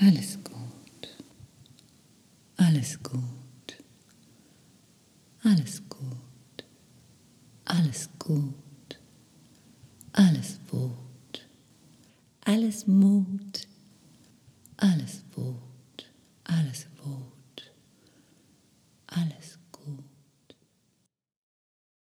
Alles gut. Alles gut. Alles gut. Alles gut. Alles Wut. Alles Mut. Alles Wut. Alles Wut. Alles